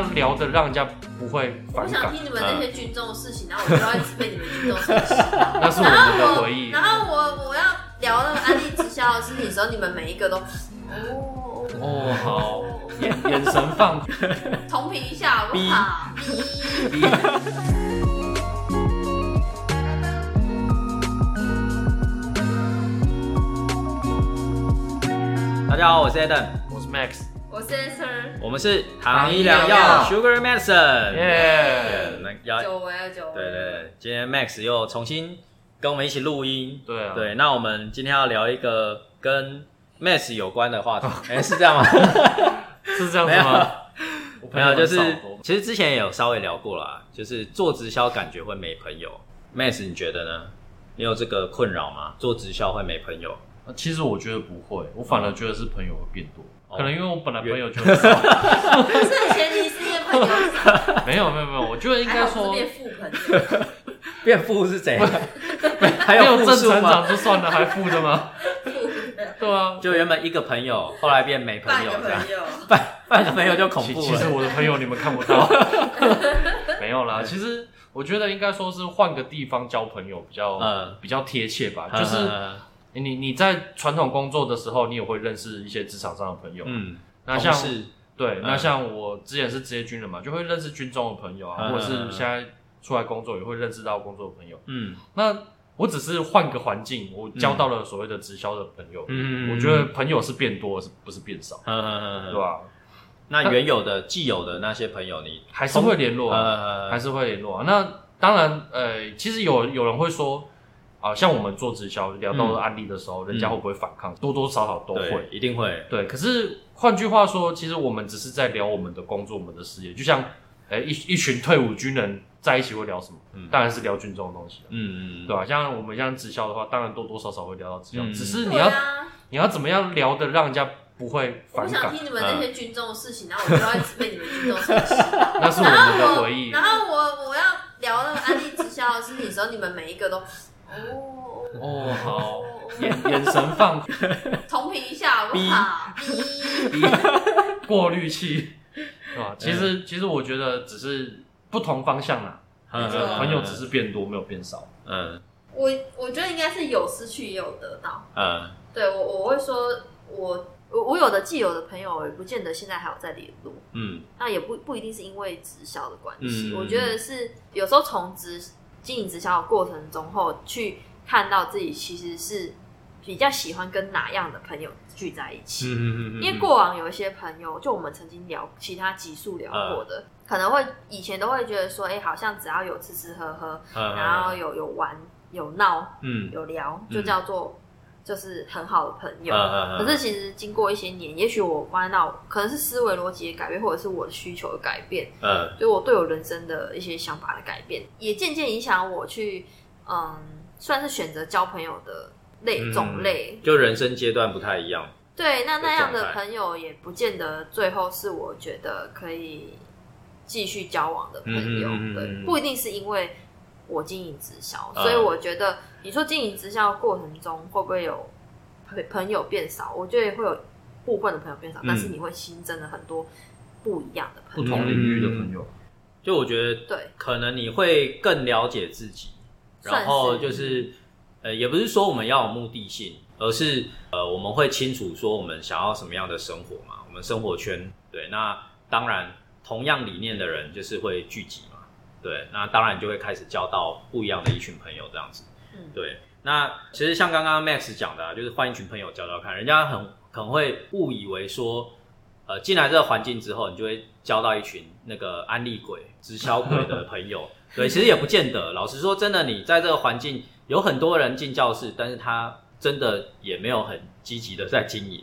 样聊的让人家不会我想？听你们那些军中的事情，然后我就要一直被你们军中的事情。那是我然们的后回忆我，。然后我我要聊那个安利直销的事情的时候，你们每一个都哦哦，好，眼眼神放，同频一下好不好？哔大家好，我是 Adam，我是 Max，我是 Esther，我们是糖糖医医良药 Sugar Medicine。耶，那要久违了，久违。对对对，今天 Max 又重新跟我们一起录音。对啊，对，那我们今天要聊一个跟 Max 有关的话题。哎，是这样吗？是这样没有子吗？我朋没有，就是其实之前也有稍微聊过啦，就是做直销感觉会没朋友。Max 你觉得呢？你有这个困扰吗？做直销会没朋友？其实我觉得不会，我反而觉得是朋友会变多，哦可能因为我本来朋友就很少。不是前提是因为朋友少，没有没有没有，我觉得应还该说变富朋友。变富是怎样？还没有正复数吗？成长就算了，还富的吗？对啊，就原本一个朋友，后来变没朋半个友这样朋，友，半半个朋友就恐怖其其实了。我的朋友你们看不到，没有啦。其实我觉得应该说是换个地方交朋友比较、嗯比较贴切吧。就是你你在传统工作的时候，你也会认识一些职场上的朋友。嗯，那像对，嗯那像我之前是职业军人嘛，就会认识军中的朋友啊，嗯或者是现在出来工作也会认识到工作的朋友。嗯那我只是换个环境，我交到了所谓的直销的朋友。嗯我觉得朋友是变多，是不是变少？嗯对吧？那原有的既有的那些朋友，你还是会联络还是会联络啊。那当然，呃，其实有有人会说，啊，像我们做直销聊到案例的时候，人家会不会反抗？多多少少都对会。一定会对，可是换句话说，其实我们只是在聊我们的工作、我们的事业，就像，呃，一一群退伍军人在一起会聊什么？嗯当然是聊军中的东西啊嗯嗯对吧、像我们像直销的话，当然多多少少会聊到直销，嗯只是你要、啊，你要怎么样聊的让人家不会反感我想？听你们那些军中的事情，然后我就要一直被你们军中的事情。那是我然们的回忆我，。然后我我要聊那个安利直销的事情的时候，你们每一个都哦哦，好，眼 眼神放 同频一下好不好？哔 过滤器，对吧？其实其实我觉得只是不同方向啦，嗯没错朋友只是变多，没有变少。嗯我我觉得应该是有失去也有得到。嗯对我我会说我。我我有的既有的朋友，也不见得现在还有在联络，嗯那也不不一定是因为直销的关系。嗯我觉得是有时候从直经营直销的过程中后，去看到自己其实是比较喜欢跟哪样的朋友聚在一起。嗯因为过往有一些朋友，就我们曾经聊其他集数聊过的，可能会以前都会觉得说，哎、好像只要有吃吃喝喝，然后有有玩有闹嗯。有聊，嗯。就叫做就是很好的朋友。嗯可是其实经过一些年，也许我发现到可能是思维逻辑的改变，或者是我的需求的改变，嗯就我对我人生的一些想法的改变，也渐渐影响我去嗯，算是选择交朋友的类嗯种类。就人生阶段不太一样。对，那那样的朋友也不见得最后是我觉得可以继续交往的朋友。对，不一定是因为我经营直销，嗯所以我觉得你说经营直销过程中会不会有朋朋友变少？我觉得会有部分的朋友变少，嗯但是你会新增了很多不一样的不朋友。同领域的朋友，就我觉得对，可能你会更了解自己，然后就是呃，也不是说我们要有目的性，而是呃，我们会清楚说我们想要什么样的生活嘛，我们生活圈对，那当然同样理念的人就是会聚集嘛，对，那当然就会开始交到不一样的一群朋友这样子，嗯对，那其实像刚刚 Max 讲的、啊，就是换一群朋友交交看，人家很可能会误以为说。呃，进来这个环境之后，你就会交到一群那个安利鬼、直销鬼的朋友。对，其实也不见得。老实说，真的，你在这个环境有很多人进教室，但是他真的也没有很积极的在经营。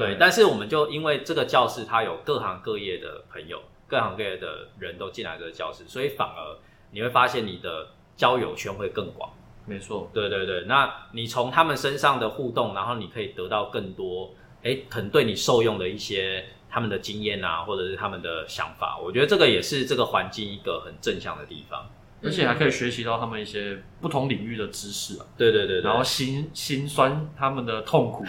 对，但是我们就因为这个教室，它有各行各业的朋友，各行各业的人都进来这个教室，所以反而你会发现你的交友圈会更广。没错，对对对，那你从他们身上的互动，然后你可以得到更多，哎，可能对你受用的一些他们的经验啊，或者是他们的想法。我觉得这个也是这个环境一个很正向的地方。而且还可以学习到他们一些不同领域的知识啊，对对对对，然后心心酸他们的痛苦，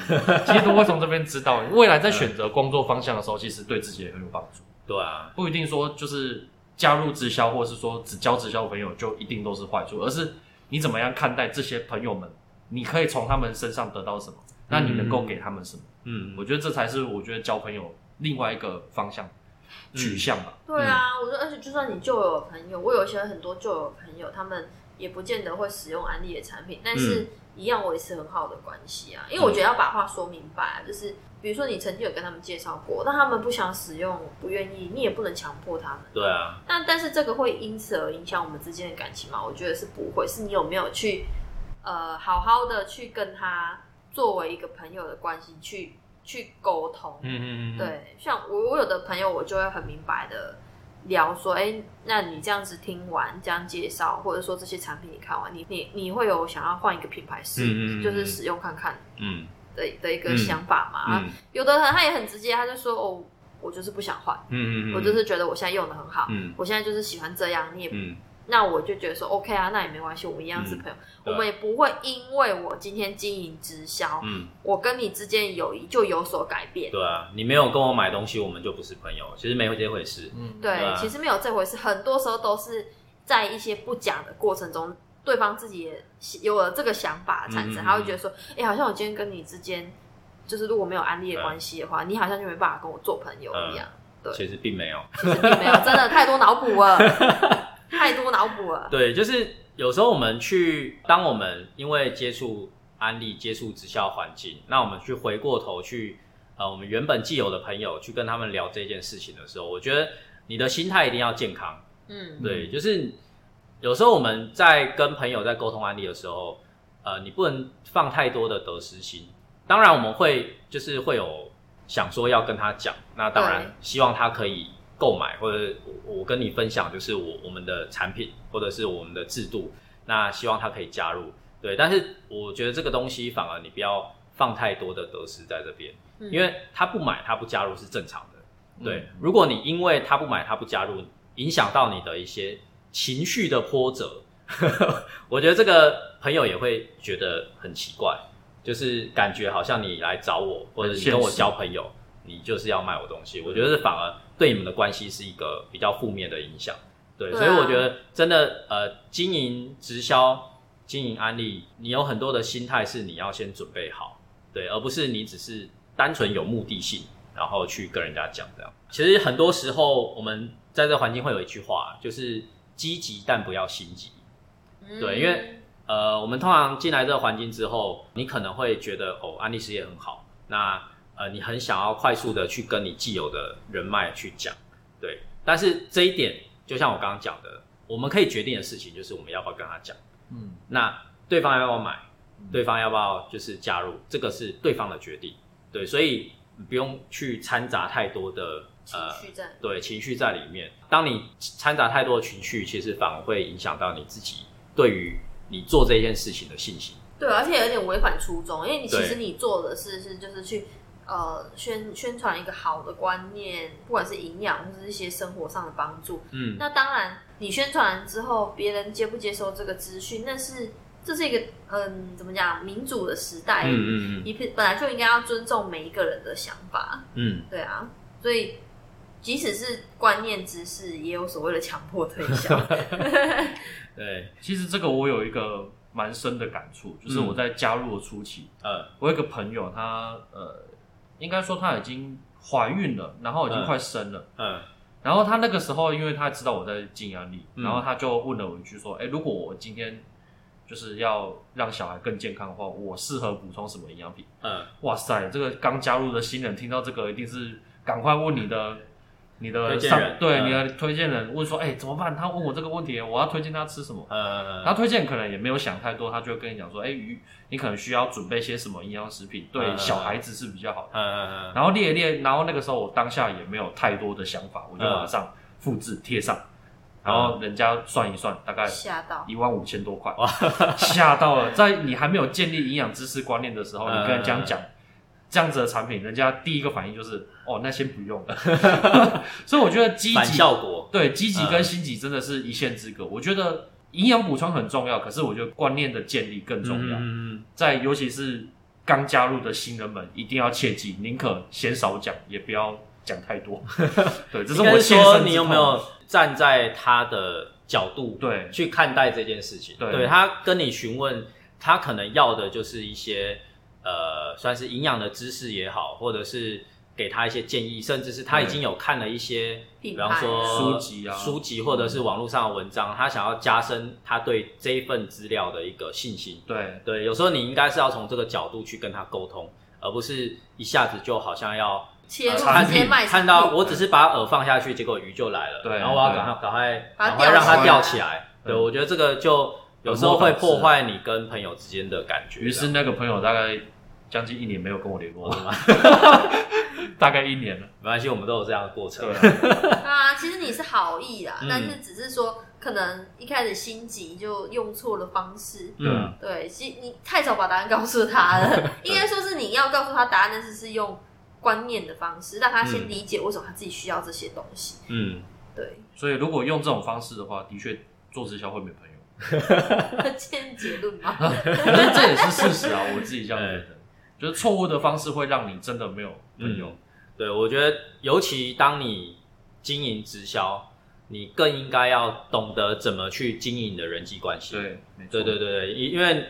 其实都会从这边知道。未来在选择工作方向的时候，其实对自己也很有帮助。对啊，不一定说就是加入直销，或是说只交直销朋友就一定都是坏处，而是你怎么样看待这些朋友们，你可以从他们身上得到什么，那你能够给他们什么？嗯，我觉得这才是我觉得交朋友另外一个方向取向吧。对啊，我说，而且就算你旧有的朋友，我有一些很多旧有的朋友，他们也不见得会使用安利的产品，但是一样维持很好的关系啊。因为我觉得要把话说明白，啊就是比如说你曾经有跟他们介绍过，但他们不想使用，不愿意，你也不能强迫他们。对啊，那但是这个会因此而影响我们之间的感情吗？我觉得是不会，是你有没有去呃好好的去跟他作为一个朋友的关系去去沟通。嗯嗯嗯，对，像我我有的朋友，我就会很明白的聊说，哎，那你这样子听完这样介绍，或者说这些产品你看完，你你你会有想要换一个品牌试，嗯嗯嗯就是使用看看嗯。的的一个想法嘛？嗯。有的人他也很直接，他就说，哦，我就是不想换，嗯嗯，我就是觉得我现在用的很好，嗯。我现在就是喜欢这样，你也嗯那我就觉得说 OK 啊，那也没关系，我们一样是朋友，对我们也不会因为我今天经营直销，嗯，我跟你之间的友谊就有所改变。对啊，你没有跟我买东西，我们就不是朋友，其实没有这回事。嗯，对，其实没有这回事，很多时候都是在一些不讲的过程中，对方自己也有了这个想法产生，嗯他会觉得说，哎、好像我今天跟你之间，就是如果没有安利的关系的话，你好像就没办法跟我做朋友一样。对其实并没有。其实并没有，真的太多脑补了，太多脑补了。对，就是有时候我们去，当我们因为接触安利、接触直销环境，那我们去回过头去，呃，我们原本既有的朋友去跟他们聊这件事情的时候，我觉得你的心态一定要健康。嗯，对，就是有时候我们在跟朋友在沟通安利的时候，呃，你不能放太多的得失心。当然，我们会就是会有想说要跟他讲，那当然希望他可以购买，或者我我跟你分享就是我我们的产品或者是我们的制度，那希望他可以加入。对，但是我觉得这个东西反而你不要放太多的得失在这边，嗯因为他不买他不加入是正常的。对，如果你因为他不买他不加入，影响到你的一些情绪的波折，我觉得这个朋友也会觉得很奇怪，就是感觉好像你来找我，或者你跟我交朋友，你就是要卖我东西。我觉得反而对你们的关系是一个比较负面的影响。对，所以我觉得真的呃，经营直销、经营安利，你有很多的心态是你要先准备好，对，而不是你只是单纯有目的性，然后去跟人家讲这样。其实很多时候我们在这环境会有一句话，就是积极但不要心急。嗯对因为呃，我们通常进来这个环境之后，你可能会觉得哦，安利事业很好，那呃，你很想要快速的去跟你既有的人脉去讲，对。但是这一点，就像我刚刚讲的，我们可以决定的事情就是我们要不要跟他讲。嗯，那对方要不要买，对方要不要就是加入，这个是对方的决定。对，所以你不用去掺杂太多的情呃绪在，对情绪在里面。当你掺杂太多的情绪，其实反而会影响到你自己对于你做这件事情的信心。对，而且有点违反初衷，因为你其实你做的事是就是去呃宣宣传一个好的观念，不管是营养或者是一些生活上的帮助。嗯，那当然，你宣传之后，别人接不接受这个资讯，那是这是一个嗯怎么讲民主的时代，嗯嗯嗯你本来就应该要尊重每一个人的想法，嗯，对啊，所以即使是观念知识，也有所谓的强迫推销。对，其实这个我有一个蛮深的感触，就是我在加入的初期，呃，我有一个朋友，他呃，应该说她已经怀孕了，然后已经快生了。嗯然后她那个时候，因为她知道我在经营安利，嗯然后她就问了我一句说：“哎，如果我今天就是要让小孩更健康的话，我适合补充什么营养品嗯，？”哇塞，这个刚加入的新人听到这个，一定是赶快问你的你的上对你的推荐人问说：“哎，怎么办？他问我这个问题，我要推荐他吃什么？”呃，他推荐可能也没有想太多，他就会跟你讲说：“哎，鱼，你可能需要准备些什么营养食品，对嗯小孩子是比较好的。”嗯然后列一列，然后那个时候我当下也没有太多的想法，我就嗯马上复制贴上，然后人家算一算，大概吓到，一万五千多块，吓到了。在你还没有建立营养知识观念的时候，嗯你跟人家讲这样子的产品，人家第一个反应就是哦，那先不用了。所以我觉得积反极效果，对积极跟心急真的是一线之隔。我觉得营养补充很重要，可是我觉得观念的建立更重要。嗯在尤其是刚加入的新人们，一定要切记，宁可嫌少讲，也不要讲太多。对，这是我是说你有没有站在他的角度对去看待这件事情？对他跟你询问，他可能要的就是一些呃，算是营养的知识也好，或者是给他一些建议，甚至是他已经有看了一些，比方说书籍啊书籍或者是网络上的文章，他想要加深他对这一份资料的一个信心。对对，有时候你应该是要从这个角度去跟他沟通，而不是一下子就好像要切入产品直接卖看到我只是把饵放下去，结果鱼就来了，对然后我要赶快赶快赶快让它吊吊起起来。对对，我觉得这个就有时候会破坏你跟朋友之间的感觉。于是那个朋友大概将近一年没有跟我联络了，大概一年了。没关系，我们都有这样的过程对。啊，啊，其实你是好意啦，嗯但是只是说可能一开始心急就用错了方式。对啊，对，其你太早把答案告诉他了，应该说是你要告诉他答案，但是是用观念的方式，让他先嗯理解为什么他自己需要这些东西。嗯，对，所以如果用这种方式的话，的确做直销会没朋友。见结论嘛。可是这也是事实啊，我自己这样觉得，就是错误的方式会让你真的没有朋友。对，我觉得尤其当你经营直销，你更应该要懂得怎么去经营你的人际关系。对，对对对对，因因为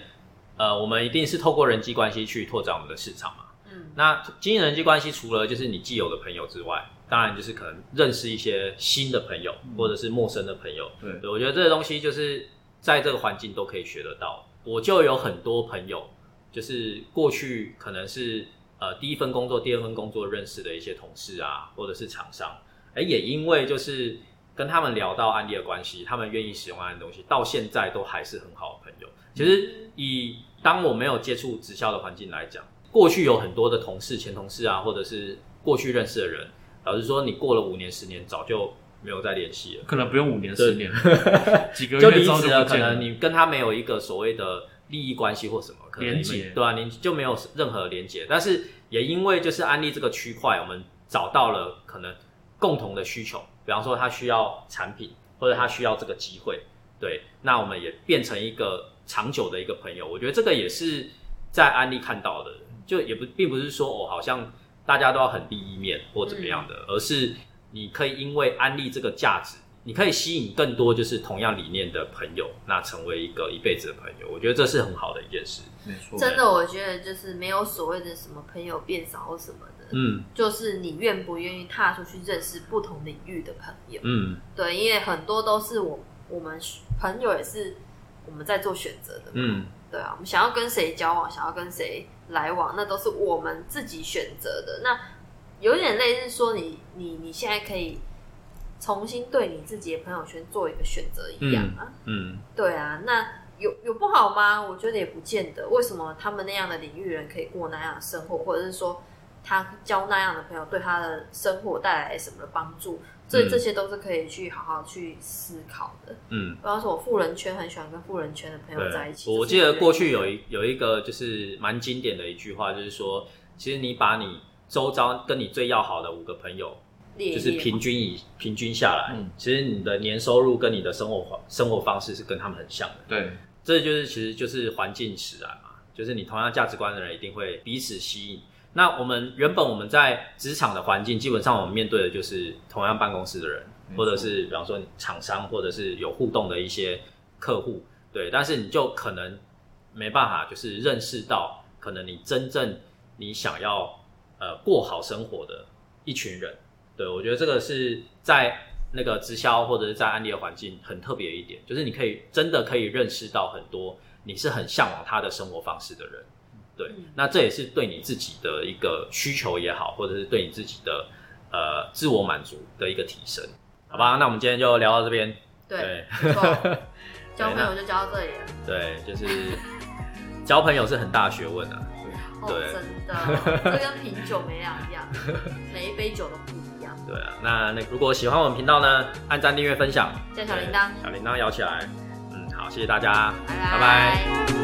呃，我们一定是透过人际关系去拓展我们的市场嘛。嗯，那经营人际关系，除了就是你既有的朋友之外，当然就是可能认识一些新的朋友，或者是陌生的朋友。对对，我觉得这个东西就是在这个环境都可以学得到。我就有很多朋友，就是过去可能是呃第一份工作、第二份工作认识的一些同事啊，或者是厂商，哎，也因为就是跟他们聊到安利的关系，他们愿意使用安利的东西，到现在都还是很好的朋友。其实以当我没有接触直销的环境来讲，过去有很多的同事、前同事啊，或者是过去认识的人，老实说，你过了五年、十年，早就没有再联系了。可能不用五年、十年，几个就月之后离职了。可能你跟他没有一个所谓的利益关系或什么可能连结对啊，你就没有任何连接。但是也因为就是安利这个区块，我们找到了可能共同的需求，比方说他需要产品，或者他需要这个机会，对，那我们也变成一个长久的一个朋友。我觉得这个也是在安利看到的，就也不并不是说哦，好像大家都要很利益面或怎么样的，而是你可以因为安利这个价值，你可以吸引更多就是同样理念的朋友，那成为一个一辈子的朋友。我觉得这是很好的一件事。没错，真的，我觉得就是没有所谓的什么朋友变少或什么的，嗯就是你愿不愿意踏出去认识不同领域的朋友。嗯对，因为很多都是我我们朋友也是我们在做选择的。嗯对啊，我们想要跟谁交往，想要跟谁来往，那都是我们自己选择的。那有点类似说你，你你现在可以重新对你自己的朋友圈做一个选择一样啊。嗯对啊，那有有不好吗？我觉得也不见得。为什么他们那样的领域人可以过那样的生活，或者是说他交那样的朋友对他的生活带来什么的帮助？这嗯这些都是可以去好好去思考的。嗯。比方说，我富人圈很喜欢跟富人圈的朋友在一起。我记得过去有一有一个就是蛮经典的一句话，就是说，其实你把你周遭跟你最要好的五个朋友，就是平均以平均下来，嗯其实你的年收入跟你的生活方生活方式是跟他们很像的。对这就是其实就是环境使然嘛，就是你同样价值观的人一定会彼此吸引。那我们原本我们在职场的环境，基本上我们面对的就是同样办公室的人，或者是比方说厂商，或者是有互动的一些客户，对。但是你就可能没办法，就是认识到可能你真正你想要呃过好生活的一群人。对我觉得这个是在那个直销或者是在安利的环境很特别一点，就是你可以真的可以认识到很多你是很向往他的生活方式的人。对嗯，那这也是对你自己的一个需求也好，或者是对你自己的呃自我满足的一个提升，好吧？那我们今天就聊到这边。对，交朋友就交到这里了。对，就是交朋友是很大学问啊。哦，对。真的，这跟品酒没两样，每一杯酒都不一样。对啊，那那如果喜欢我们频道呢，按赞、订阅、分享，加小铃铛。小铃铛摇起来。嗯，好，谢谢大家，拜。拜拜